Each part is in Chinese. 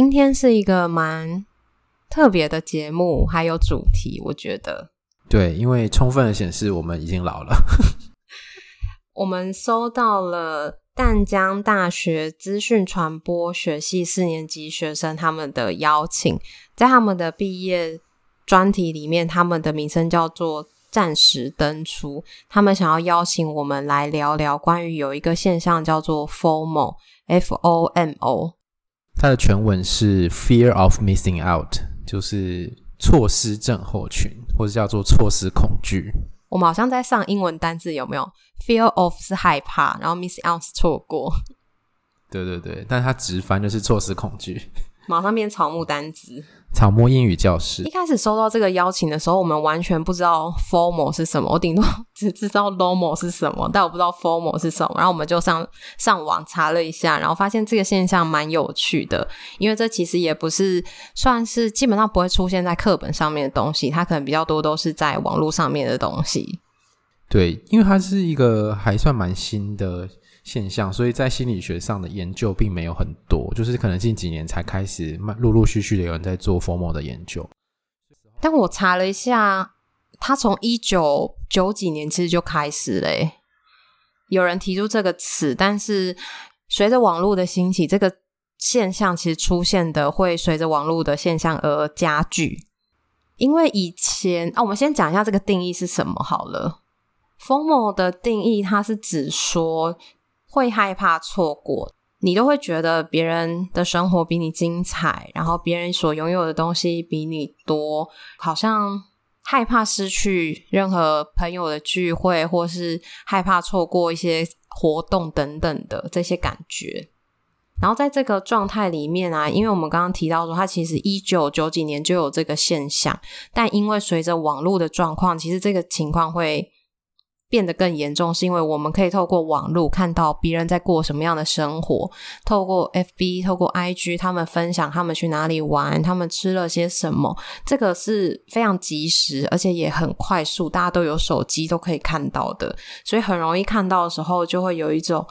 今天是一个蛮特别的节目，还有主题，我觉得。对，因为充分的显示我们已经老了。我们收到了淡江大学资讯传播学系四年级学生他们的邀请，在他们的毕业专题里面，他们的名称叫做“暂时登出”。他们想要邀请我们来聊聊关于有一个现象叫做 FOMO，F-O-M-O。它的全文是 Fear of Missing Out，就是错失症候群，或者叫做错失恐惧。我们好像在上英文单字，有没有？Fear of 是害怕，然后 Missing Out 是错过。对对对，但它直翻就是错失恐惧。马上变草木单字。草木英语教室。一开始收到这个邀请的时候，我们完全不知道 formal 是什么，我顶多只知道 normal 是什么，但我不知道 formal 是什么。然后我们就上上网查了一下，然后发现这个现象蛮有趣的，因为这其实也不是算是基本上不会出现在课本上面的东西，它可能比较多都是在网络上面的东西。对，因为它是一个还算蛮新的。现象，所以在心理学上的研究并没有很多，就是可能近几年才开始，陆陆续续的有人在做 formal 的研究。但我查了一下，他从一九九几年其实就开始了，有人提出这个词，但是随着网络的兴起，这个现象其实出现的会随着网络的现象而加剧。因为以前啊，我们先讲一下这个定义是什么好了。formal 的定义，它是指说。会害怕错过，你都会觉得别人的生活比你精彩，然后别人所拥有的东西比你多，好像害怕失去任何朋友的聚会，或是害怕错过一些活动等等的这些感觉。然后在这个状态里面啊，因为我们刚刚提到说，它其实一九九几年就有这个现象，但因为随着网络的状况，其实这个情况会。变得更严重，是因为我们可以透过网络看到别人在过什么样的生活，透过 FB、透过 IG，他们分享他们去哪里玩，他们吃了些什么，这个是非常及时，而且也很快速，大家都有手机都可以看到的，所以很容易看到的时候，就会有一种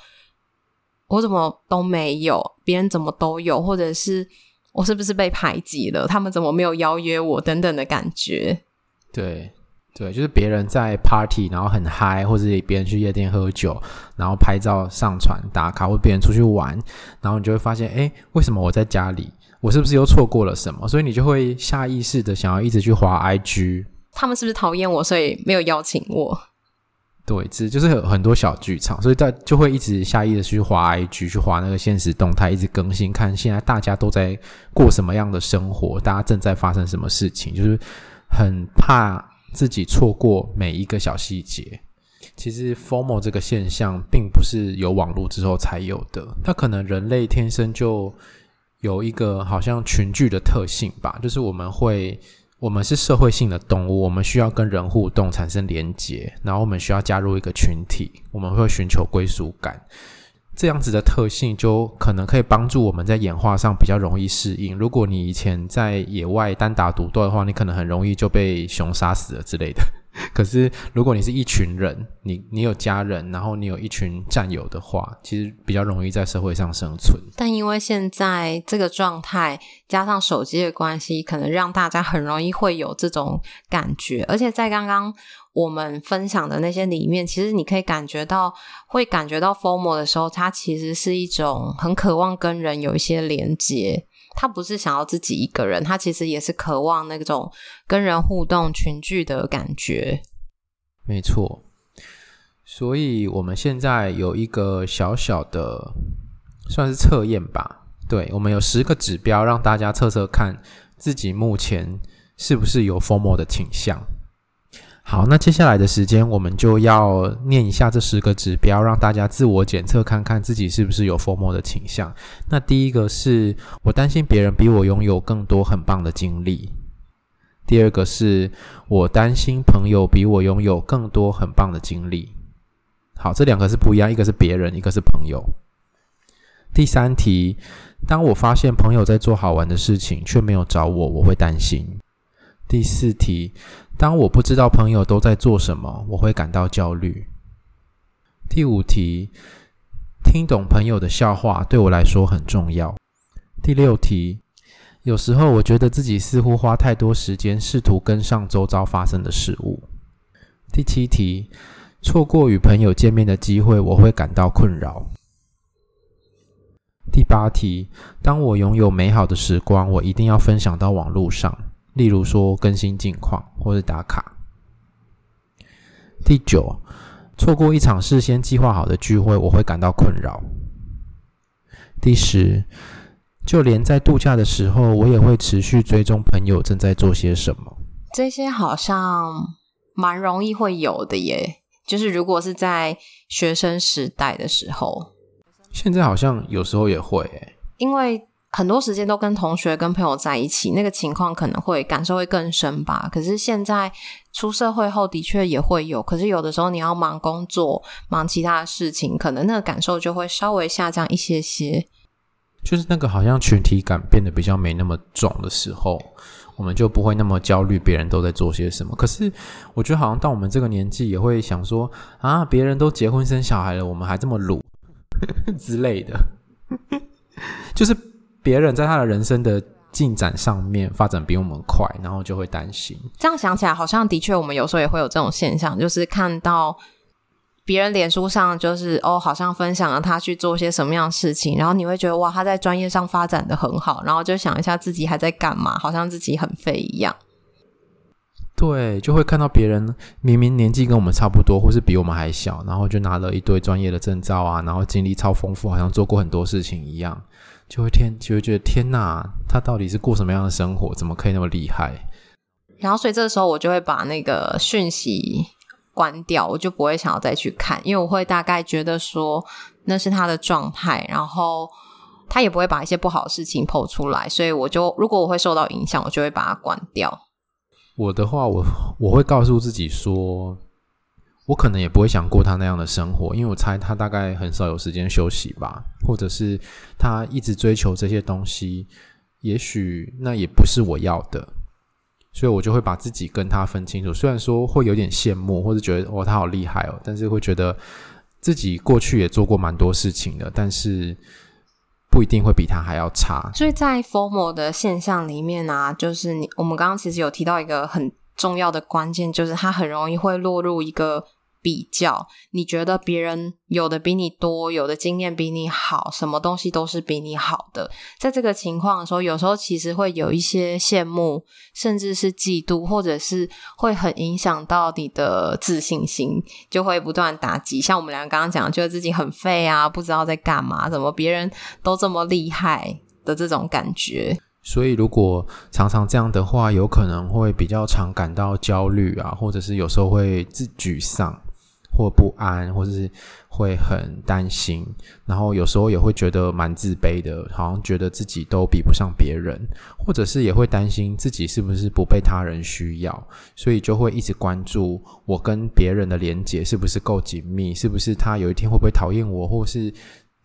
我怎么都没有，别人怎么都有，或者是我是不是被排挤了，他们怎么没有邀约我？等等的感觉，对。对，就是别人在 party，然后很嗨，或者别人去夜店喝酒，然后拍照上传打卡，或别人出去玩，然后你就会发现，哎，为什么我在家里？我是不是又错过了什么？所以你就会下意识的想要一直去滑 IG。他们是不是讨厌我，所以没有邀请我？对，这就是有很多小剧场，所以在就会一直下意识的去滑 IG，去滑那个现实动态，一直更新，看现在大家都在过什么样的生活，大家正在发生什么事情，就是很怕。自己错过每一个小细节，其实 FOMO 这个现象并不是有网络之后才有的，它可能人类天生就有一个好像群聚的特性吧，就是我们会，我们是社会性的动物，我们需要跟人互动产生连结，然后我们需要加入一个群体，我们会寻求归属感。这样子的特性就可能可以帮助我们在演化上比较容易适应。如果你以前在野外单打独斗的话，你可能很容易就被熊杀死了之类的。可是如果你是一群人，你你有家人，然后你有一群战友的话，其实比较容易在社会上生存。但因为现在这个状态加上手机的关系，可能让大家很容易会有这种感觉，而且在刚刚。我们分享的那些里面，其实你可以感觉到，会感觉到 formal 的时候，它其实是一种很渴望跟人有一些连接。他不是想要自己一个人，他其实也是渴望那种跟人互动、群聚的感觉。没错，所以我们现在有一个小小的算是测验吧。对，我们有十个指标，让大家测测看自己目前是不是有 formal 的倾向。好，那接下来的时间，我们就要念一下这十个指标，让大家自我检测，看看自己是不是有 FOMO 的倾向。那第一个是我担心别人比我拥有更多很棒的经历；第二个是我担心朋友比我拥有更多很棒的经历。好，这两个是不一样，一个是别人，一个是朋友。第三题，当我发现朋友在做好玩的事情，却没有找我，我会担心。第四题，当我不知道朋友都在做什么，我会感到焦虑。第五题，听懂朋友的笑话对我来说很重要。第六题，有时候我觉得自己似乎花太多时间试图跟上周遭发生的事物。第七题，错过与朋友见面的机会，我会感到困扰。第八题，当我拥有美好的时光，我一定要分享到网络上。例如说更新近况或是打卡。第九，错过一场事先计划好的聚会，我会感到困扰。第十，就连在度假的时候，我也会持续追踪朋友正在做些什么。这些好像蛮容易会有的耶，就是如果是在学生时代的时候，现在好像有时候也会耶，因为。很多时间都跟同学、跟朋友在一起，那个情况可能会感受会更深吧。可是现在出社会后，的确也会有。可是有的时候你要忙工作、忙其他的事情，可能那个感受就会稍微下降一些些。就是那个好像群体感变得比较没那么重的时候，我们就不会那么焦虑别人都在做些什么。可是我觉得好像到我们这个年纪，也会想说啊，别人都结婚生小孩了，我们还这么鲁 之类的，就是。别人在他的人生的进展上面发展比我们快，然后就会担心。这样想起来，好像的确我们有时候也会有这种现象，就是看到别人脸书上就是哦，好像分享了他去做些什么样的事情，然后你会觉得哇，他在专业上发展的很好，然后就想一下自己还在干嘛，好像自己很废一样。对，就会看到别人明明年纪跟我们差不多，或是比我们还小，然后就拿了一堆专业的证照啊，然后经历超丰富，好像做过很多事情一样。就会天就会觉得天哪，他到底是过什么样的生活？怎么可以那么厉害？然后，所以这个时候我就会把那个讯息关掉，我就不会想要再去看，因为我会大概觉得说那是他的状态，然后他也不会把一些不好的事情 po 出来，所以我就如果我会受到影响，我就会把它关掉。我的话，我我会告诉自己说。我可能也不会想过他那样的生活，因为我猜他大概很少有时间休息吧，或者是他一直追求这些东西，也许那也不是我要的，所以我就会把自己跟他分清楚。虽然说会有点羡慕，或者觉得哦他好厉害哦，但是会觉得自己过去也做过蛮多事情的，但是不一定会比他还要差。所以在 formal 的现象里面啊，就是你我们刚刚其实有提到一个很重要的关键，就是他很容易会落入一个。比较，你觉得别人有的比你多，有的经验比你好，什么东西都是比你好的。在这个情况的时候，有时候其实会有一些羡慕，甚至是嫉妒，或者是会很影响到你的自信心，就会不断打击。像我们俩刚刚讲，觉得自己很废啊，不知道在干嘛，怎么别人都这么厉害的这种感觉。所以，如果常常这样的话，有可能会比较常感到焦虑啊，或者是有时候会自沮丧。或不安，或者是会很担心，然后有时候也会觉得蛮自卑的，好像觉得自己都比不上别人，或者是也会担心自己是不是不被他人需要，所以就会一直关注我跟别人的连结是不是够紧密，是不是他有一天会不会讨厌我，或是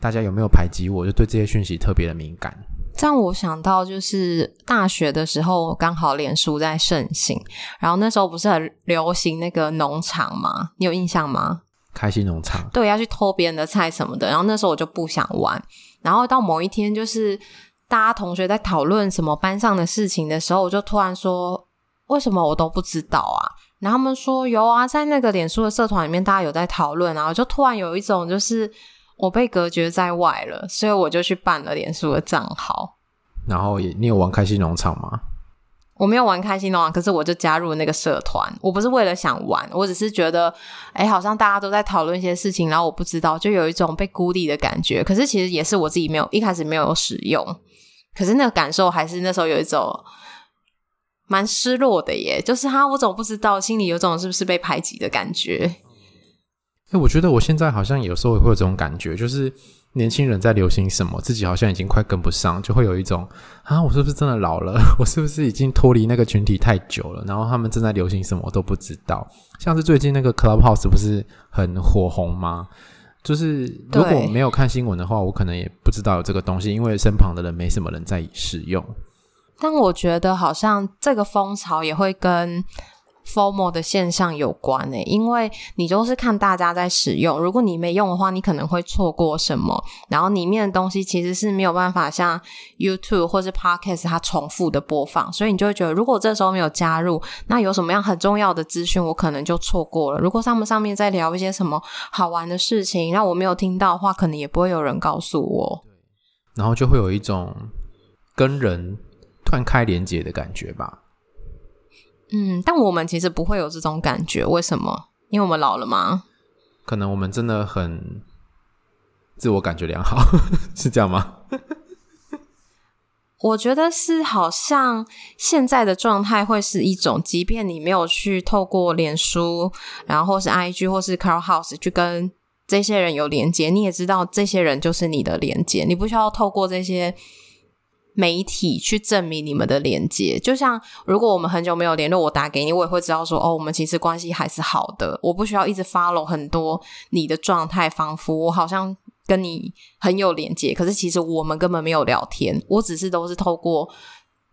大家有没有排挤我，就对这些讯息特别的敏感。让我想到，就是大学的时候，刚好脸书在盛行，然后那时候不是很流行那个农场吗？你有印象吗？开心农场。对，要去偷别人的菜什么的。然后那时候我就不想玩。然后到某一天，就是大家同学在讨论什么班上的事情的时候，我就突然说：“为什么我都不知道啊？”然后他们说：“有啊，在那个脸书的社团里面，大家有在讨论。”然后就突然有一种就是。我被隔绝在外了，所以我就去办了脸书的账号。然后也，你有玩开心农场吗？我没有玩开心农场，可是我就加入那个社团。我不是为了想玩，我只是觉得，哎，好像大家都在讨论一些事情，然后我不知道，就有一种被孤立的感觉。可是其实也是我自己没有一开始没有使用，可是那个感受还是那时候有一种蛮失落的耶。就是哈，我怎么不知道，心里有种是不是被排挤的感觉？哎，我觉得我现在好像有时候也会有这种感觉，就是。年轻人在流行什么，自己好像已经快跟不上，就会有一种啊，我是不是真的老了？我是不是已经脱离那个群体太久了？然后他们正在流行什么我都不知道。像是最近那个 Clubhouse 不是很火红吗？就是如果没有看新闻的话，我可能也不知道有这个东西，因为身旁的人没什么人在使用。但我觉得好像这个风潮也会跟。Formal 的现象有关诶，因为你都是看大家在使用，如果你没用的话，你可能会错过什么。然后里面的东西其实是没有办法像 YouTube 或是 Podcast 它重复的播放，所以你就会觉得，如果这时候没有加入，那有什么样很重要的资讯，我可能就错过了。如果他们上面在聊一些什么好玩的事情，那我没有听到的话，可能也不会有人告诉我。然后就会有一种跟人断开连接的感觉吧。嗯，但我们其实不会有这种感觉，为什么？因为我们老了吗？可能我们真的很自我感觉良好，是这样吗？我觉得是，好像现在的状态会是一种，即便你没有去透过脸书，然后是 IG 或是 Clubhouse 去跟这些人有连接，你也知道这些人就是你的连接，你不需要透过这些。媒体去证明你们的连接，就像如果我们很久没有联络，我打给你，我也会知道说，哦，我们其实关系还是好的。我不需要一直 follow 很多你的状态，仿佛我好像跟你很有连接，可是其实我们根本没有聊天。我只是都是透过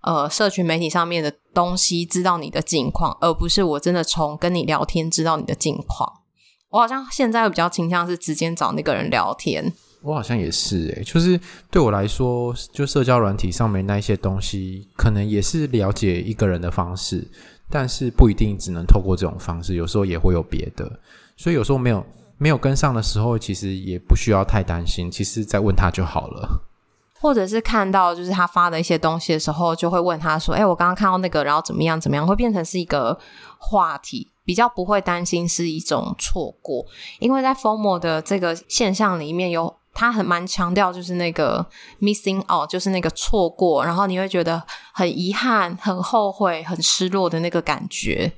呃社群媒体上面的东西知道你的近况，而不是我真的从跟你聊天知道你的近况。我好像现在比较倾向是直接找那个人聊天。我好像也是诶、就是对我来说，就社交软体上面那一些东西，可能也是了解一个人的方式，但是不一定只能透过这种方式，有时候也会有别的。所以有时候没有没有跟上的时候，其实也不需要太担心，其实再问他就好了。或者是看到就是他发的一些东西的时候，就会问他说：“哎、我刚刚看到那个，然后怎么样怎么样？”会变成是一个话题，比较不会担心是一种错过，因为在 FOMO 的这个现象里面有。他很蛮强调，就是那个 missing out，就是那个错过，然后你会觉得很遗憾、很后悔、很失落的那个感觉。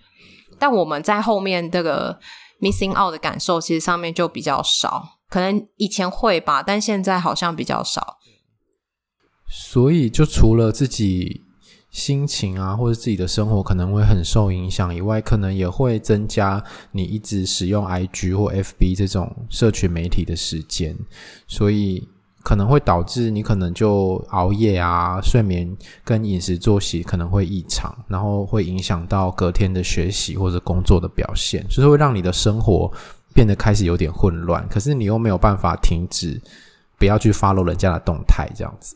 但我们在后面这个 missing out 的感受，其实上面就比较少，可能以前会吧，但现在好像比较少。所以，就除了自己。心情啊，或者自己的生活可能会很受影响以外，可能也会增加你一直使用 IG 或 FB 这种社群媒体的时间，所以可能会导致你可能就熬夜啊，睡眠跟饮食作息可能会异常，然后会影响到隔天的学习或者工作的表现，就是会让你的生活变得开始有点混乱。可是你又没有办法停止，不要去 follow 人家的动态，这样子。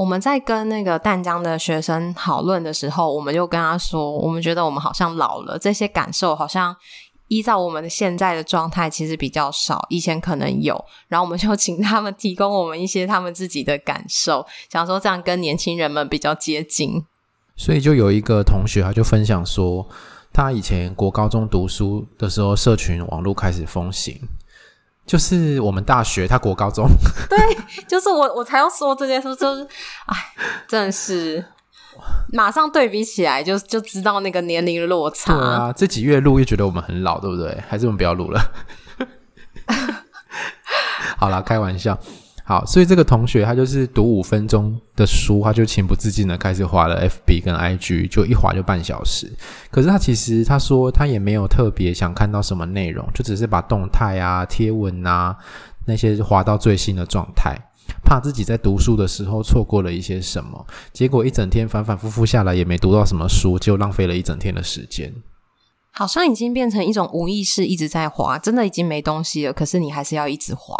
我们在跟那个淡江的学生讨论的时候，我们就跟他说，我们觉得我们好像老了，这些感受好像依照我们现在的状态，其实比较少，以前可能有。然后我们就请他们提供我们一些他们自己的感受，想说这样跟年轻人们比较接近。所以就有一个同学，他就分享说，他以前国高中读书的时候，社群网络开始风行。就是我们大学，他国高中，对，就是我，我才要说这件事，就是，哎，真的是，马上对比起来就，就就知道那个年龄落差。对啊，这几月录又觉得我们很老，对不对？还是我们不要录了？好啦，开玩笑。好，所以这个同学他就是读五分钟的书，他就情不自禁的开始滑了 FB 跟 IG，就一滑就半小时。可是他其实他说他也没有特别想看到什么内容，就只是把动态啊、贴文啊那些划到最新的状态，怕自己在读书的时候错过了一些什么。结果一整天反反复复下来也没读到什么书，就浪费了一整天的时间。好像已经变成一种无意识一直在滑，真的已经没东西了，可是你还是要一直滑。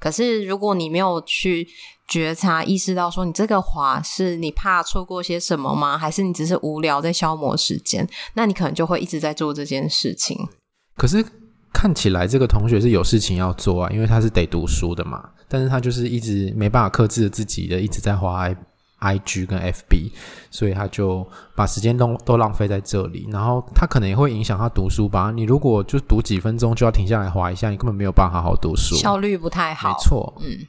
可是，如果你没有去觉察、意识到说你这个滑是你怕错过些什么吗？还是你只是无聊在消磨时间？那你可能就会一直在做这件事情。可是看起来这个同学是有事情要做啊，因为他是得读书的嘛。但是他就是一直没办法克制自己的，一直在滑。I G 跟 F B，所以他就把时间都都浪费在这里，然后他可能也会影响他读书吧。你如果就读几分钟就要停下来划一下，你根本没有办法好好读书，效率不太好。没错，嗯，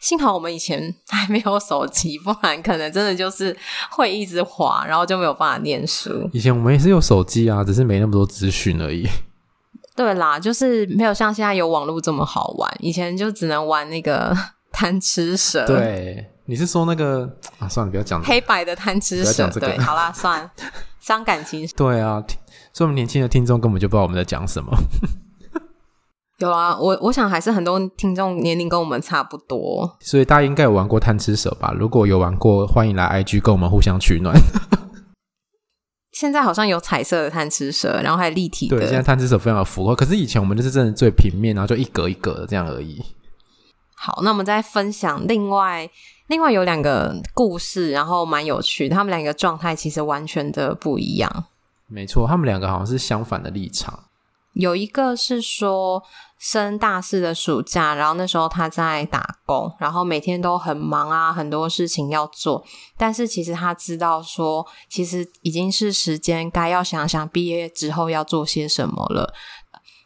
幸好我们以前还没有手机，不然可能真的就是会一直滑，然后就没有办法念书。以前我们也是有手机啊，只是没那么多资讯而已。对啦，就是没有像现在有网络这么好玩。以前就只能玩那个 贪吃蛇。对，你是说那个啊？算了，不要讲黑白的贪吃蛇。这个、对，好啦，算了，伤感情。对啊，所以我们年轻的听众根本就不知道我们在讲什么。有啊，我我想还是很多听众年龄跟我们差不多，所以大家应该有玩过贪吃蛇吧？如果有玩过，欢迎来 IG 跟我们互相取暖。现在好像有彩色的贪吃蛇，然后还有立体的。对，现在贪吃蛇非常的符合。可是以前我们就是真的最平面，然后就一格一格的这样而已。好，那我们再分享另外另外有两个故事，然后蛮有趣。他们两个状态其实完全的不一样。没错，他们两个好像是相反的立场。有一个是说升大四的暑假，然后那时候他在打工，然后每天都很忙啊，很多事情要做。但是其实他知道说，其实已经是时间该要想想毕业之后要做些什么了。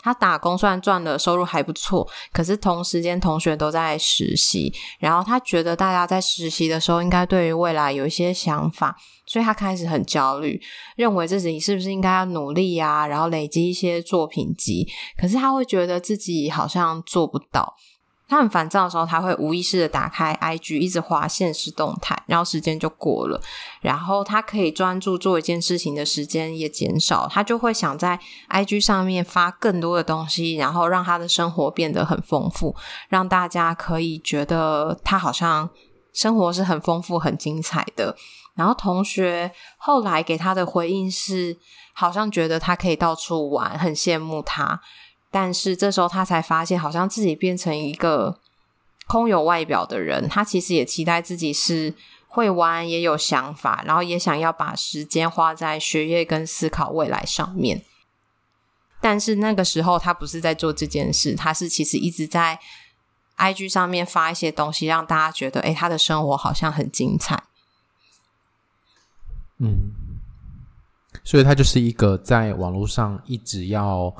他打工虽然赚的收入还不错，可是同时间同学都在实习，然后他觉得大家在实习的时候应该对于未来有一些想法。所以他开始很焦虑，认为自己是不是应该要努力啊，然后累积一些作品集。可是他会觉得自己好像做不到。他很烦躁的时候，他会无意识的打开 IG，一直滑现实动态，然后时间就过了。然后他可以专注做一件事情的时间也减少，他就会想在 IG 上面发更多的东西，然后让他的生活变得很丰富，让大家可以觉得他好像生活是很丰富、很精彩的。然后同学后来给他的回应是，好像觉得他可以到处玩，很羡慕他。但是这时候他才发现，好像自己变成一个空有外表的人。他其实也期待自己是会玩，也有想法，然后也想要把时间花在学业跟思考未来上面。但是那个时候他不是在做这件事，他是其实一直在 IG 上面发一些东西，让大家觉得，哎，他的生活好像很精彩。嗯，所以他就是一个在网络上一直要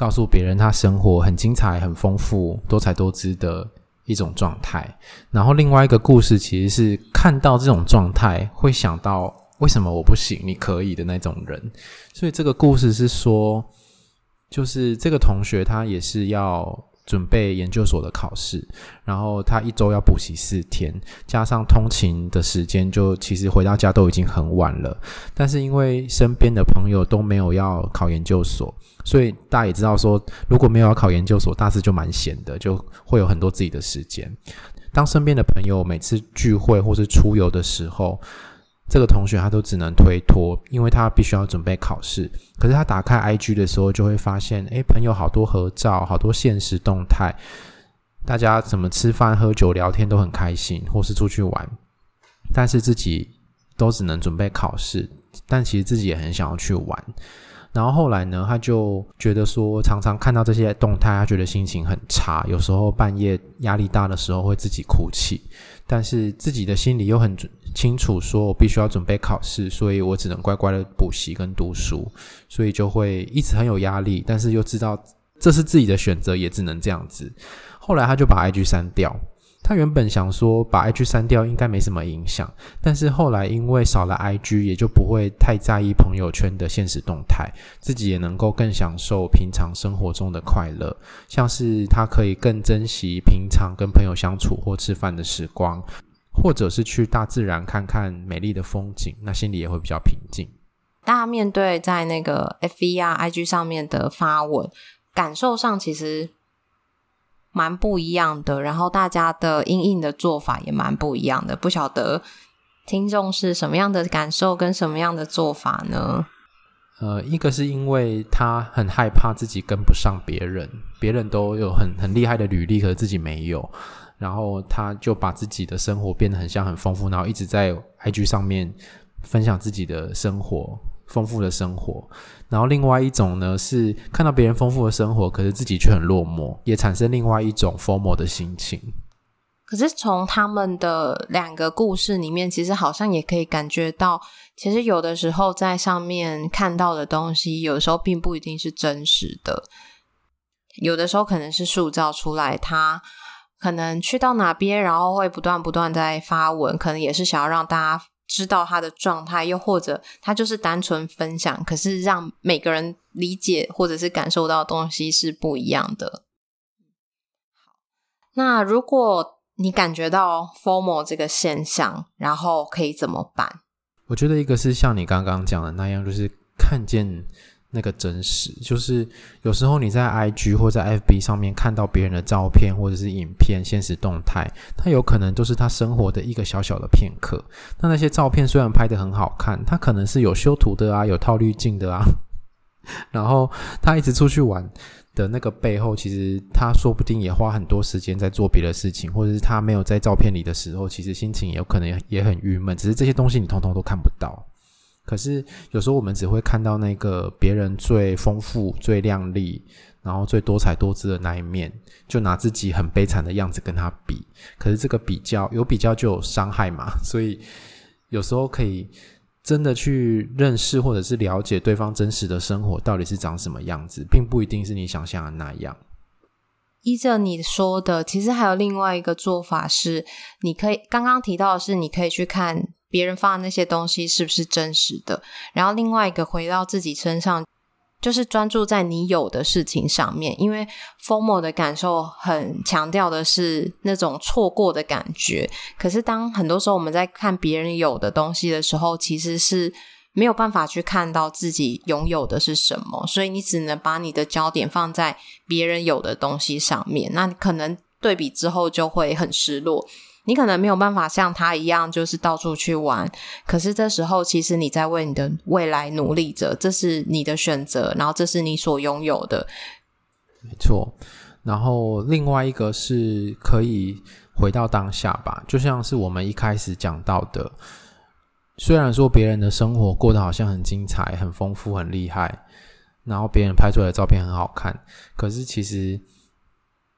告诉别人他生活很精彩、很丰富、多彩多姿的一种状态。然后另外一个故事其实是看到这种状态，会想到为什么我不行，你可以的那种人。所以这个故事是说，就是这个同学他也是要。准备研究所的考试，然后他一周要补习四天，加上通勤的时间，就其实回到家都已经很晚了。但是因为身边的朋友都没有要考研究所，所以大家也知道说，如果没有要考研究所，大四就蛮闲的，就会有很多自己的时间。当身边的朋友每次聚会或是出游的时候，这个同学他都只能推脱，因为他必须要准备考试。可是他打开 IG 的时候，就会发现，诶，朋友好多合照，好多现实动态，大家怎么吃饭、喝酒、聊天都很开心，或是出去玩。但是自己都只能准备考试，但其实自己也很想要去玩。然后后来呢，他就觉得说，常常看到这些动态，他觉得心情很差。有时候半夜压力大的时候，会自己哭泣。但是自己的心里又很清楚，说我必须要准备考试，所以我只能乖乖的补习跟读书，所以就会一直很有压力。但是又知道这是自己的选择，也只能这样子。后来他就把 IG 删掉。他原本想说把 IG 删掉应该没什么影响，但是后来因为少了 IG，也就不会太在意朋友圈的现实动态，自己也能够更享受平常生活中的快乐，像是他可以更珍惜平常跟朋友相处或吃饭的时光，或者是去大自然看看美丽的风景，那心里也会比较平静。大家面对在那个 FB 啊 IG 上面的发文，感受上其实。蛮不一样的，然后大家的因应的做法也蛮不一样的，不晓得听众是什么样的感受跟什么样的做法呢？呃，一个是因为他很害怕自己跟不上别人，别人都有很很厉害的履历，可是自己没有，然后他就把自己的生活变得很像很丰富，然后一直在 IG 上面分享自己的生活。丰富的生活，然后另外一种呢是看到别人丰富的生活，可是自己却很落寞，也产生另外一种 FOMO 的心情。可是从他们的两个故事里面，其实好像也可以感觉到，其实有的时候在上面看到的东西，有时候并不一定是真实的，有的时候可能是塑造出来他可能去到哪边，然后会不断不断在发文，可能也是想要让大家知道他的状态，又或者他就是单纯分享，可是让每个人理解或者是感受到的东西是不一样的。好，那如果你感觉到 formal 这个现象，然后可以怎么办？我觉得一个是像你刚刚讲的那样，就是看见。那个真实，就是有时候你在 IG 或在 FB 上面看到别人的照片或者是影片、现实动态，它有可能都是他生活的一个小小的片刻。那那些照片虽然拍得很好看，他可能是有修图的啊，有套滤镜的啊。然后他一直出去玩的那个背后，其实他说不定也花很多时间在做别的事情，或者是他没有在照片里的时候，其实心情也有可能也很郁闷。只是这些东西你通通都看不到。可是有时候我们只会看到那个别人最丰富、最亮丽，然后最多彩多姿的那一面，就拿自己很悲惨的样子跟他比。可是这个比较有比较就有伤害嘛，所以有时候可以真的去认识或者是了解对方真实的生活到底是长什么样子，并不一定是你想象的那样。依着你说的，其实还有另外一个做法是，你可以刚刚提到的是，你可以去看。别人发的那些东西是不是真实的？然后另外一个回到自己身上，就是专注在你有的事情上面。因为 FOMO 的感受很强调的是那种错过的感觉。可是当很多时候我们在看别人有的东西的时候，其实是没有办法去看到自己拥有的是什么。所以你只能把你的焦点放在别人有的东西上面。那可能对比之后就会很失落。你可能没有办法像他一样，就是到处去玩。可是这时候，其实你在为你的未来努力着，这是你的选择，然后这是你所拥有的。没错。然后另外一个是可以回到当下吧，就像是我们一开始讲到的，虽然说别人的生活过得好像很精彩、很丰富、很厉害，然后别人拍出来的照片很好看，可是其实。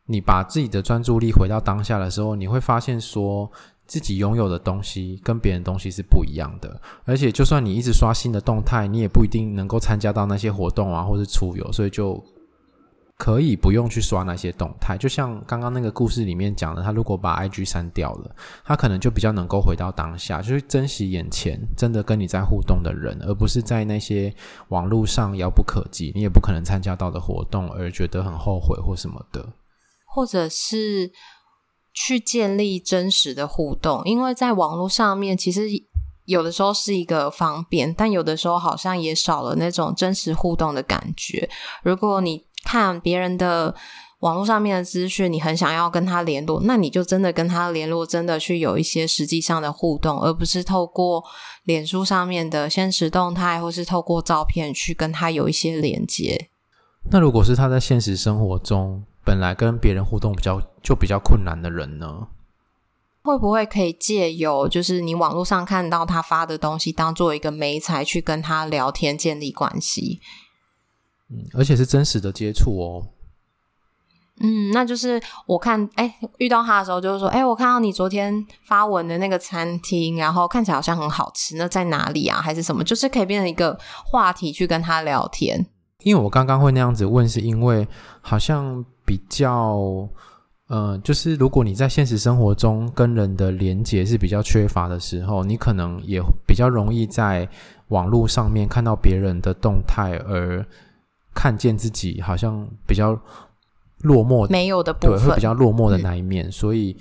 你把自己的专注力回到当下的时候，你会发现说自己拥有的东西跟别人东西是不一样的。而且，就算你一直刷新的动态，你也不一定能够参加到那些活动啊，或是出游，所以就可以不用去刷那些动态。就像刚刚那个故事里面讲的，他如果把 IG 删掉了，他可能就比较能够回到当下，就是珍惜眼前真的跟你在互动的人，而不是在那些网络上遥不可及、你也不可能参加到的活动而觉得很后悔或什么的。或者是去建立真实的互动，因为在网络上面，其实有的时候是一个方便，但有的时候好像也少了那种真实互动的感觉。如果你看别人的网络上面的资讯，你很想要跟他联络，那你就真的跟他联络，真的去有一些实际上的互动，而不是透过脸书上面的现实动态，或是透过照片去跟他有一些连接。那如果是他在现实生活中，本来跟别人互动比较就比较困难的人呢，会不会可以借由就是你网络上看到他发的东西，当做一个媒材去跟他聊天，建立关系？嗯，而且是真实的接触哦。嗯，那就是我看，哎，遇到他的时候就是说，哎，我看到你昨天发文的那个餐厅，然后看起来好像很好吃，那在哪里啊？还是什么？就是可以变成一个话题去跟他聊天。因为我刚刚会那样子问，是因为好像。比较，呃，就是如果你在现实生活中跟人的连接是比较缺乏的时候，你可能也比较容易在网络上面看到别人的动态，而看见自己好像比较落寞，没有的部分，对，会比较落寞的那一面。嗯。所以，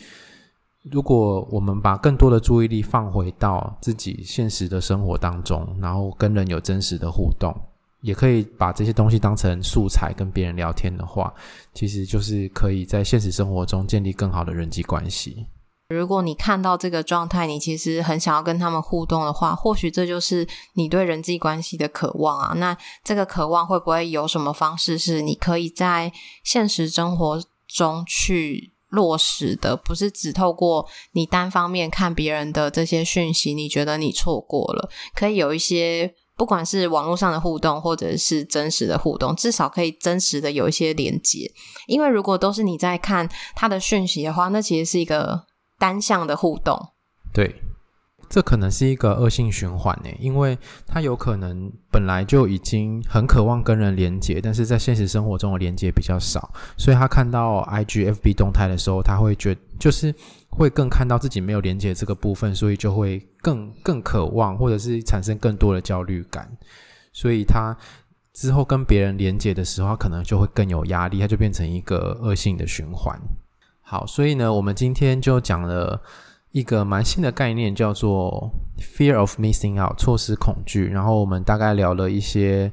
如果我们把更多的注意力放回到自己现实的生活当中，然后跟人有真实的互动。也可以把这些东西当成素材跟别人聊天的话，其实就是可以在现实生活中建立更好的人际关系。如果你看到这个状态，你其实很想要跟他们互动的话，或许这就是你对人际关系的渴望啊。那这个渴望会不会有什么方式是你可以在现实生活中去落实的？不是只透过你单方面看别人的这些讯息，你觉得你错过了，可以有一些。不管是网络上的互动，或者是真实的互动，至少可以真实的有一些连接。因为如果都是你在看他的讯息的话，那其实是一个单向的互动。对，这可能是一个恶性循环呢，因为他有可能本来就已经很渴望跟人连接，但是在现实生活中的连接比较少，所以他看到 IG、FB 动态的时候，他会觉得就是会更看到自己没有连接这个部分，所以就会更更渴望，或者是产生更多的焦虑感，所以他之后跟别人连接的时候，可能就会更有压力，他就变成一个恶性的循环。好，所以呢，我们今天就讲了一个蛮新的概念，叫做 “fear of missing out” 错失恐惧。然后我们大概聊了一些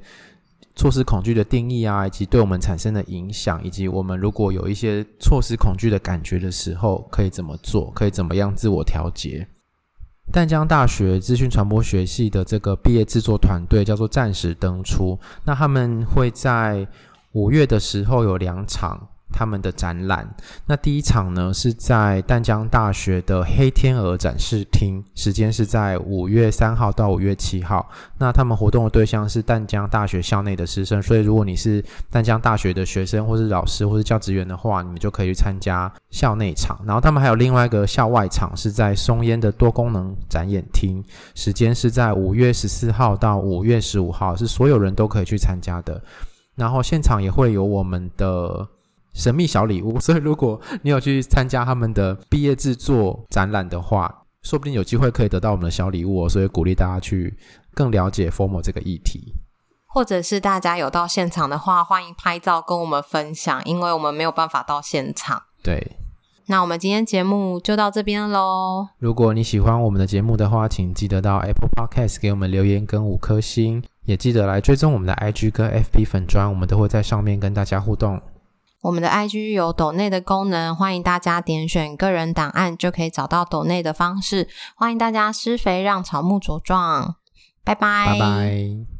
措施恐惧的定义啊，以及对我们产生的影响，以及我们如果有一些措施恐惧的感觉的时候，可以怎么做，可以怎么样自我调节。淡江大学资讯传播学系的这个毕业制作团队叫做暂时登出，那他们会在五月的时候有两场。他们的展览，那第一场呢是在淡江大学的黑天鹅展示厅，时间是在五月三号到五月七号。那他们活动的对象是淡江大学校内的师生，所以如果你是淡江大学的学生，或是老师，或是教职员的话，你们就可以去参加校内场。然后他们还有另外一个校外场，是在松烟的多功能展演厅，时间是在五月十四号到五月十五号，是所有人都可以去参加的。然后现场也会有我们的。神秘小礼物，所以如果你有去参加他们的毕业制作展览的话，说不定有机会可以得到我们的小礼物哦。所以鼓励大家去更了解 FORMO 这个议题，或者是大家有到现场的话，欢迎拍照跟我们分享，因为我们没有办法到现场。对，那我们今天节目就到这边喽。如果你喜欢我们的节目的话，请记得到 Apple Podcast 给我们留言跟五颗星，也记得来追踪我们的 IG 跟 FB 粉砖，我们都会在上面跟大家互动。我们的 IG 有抖内的功能，欢迎大家点选个人档案，就可以找到抖内的方式。欢迎大家施肥，让草木茁壮。拜拜。拜拜。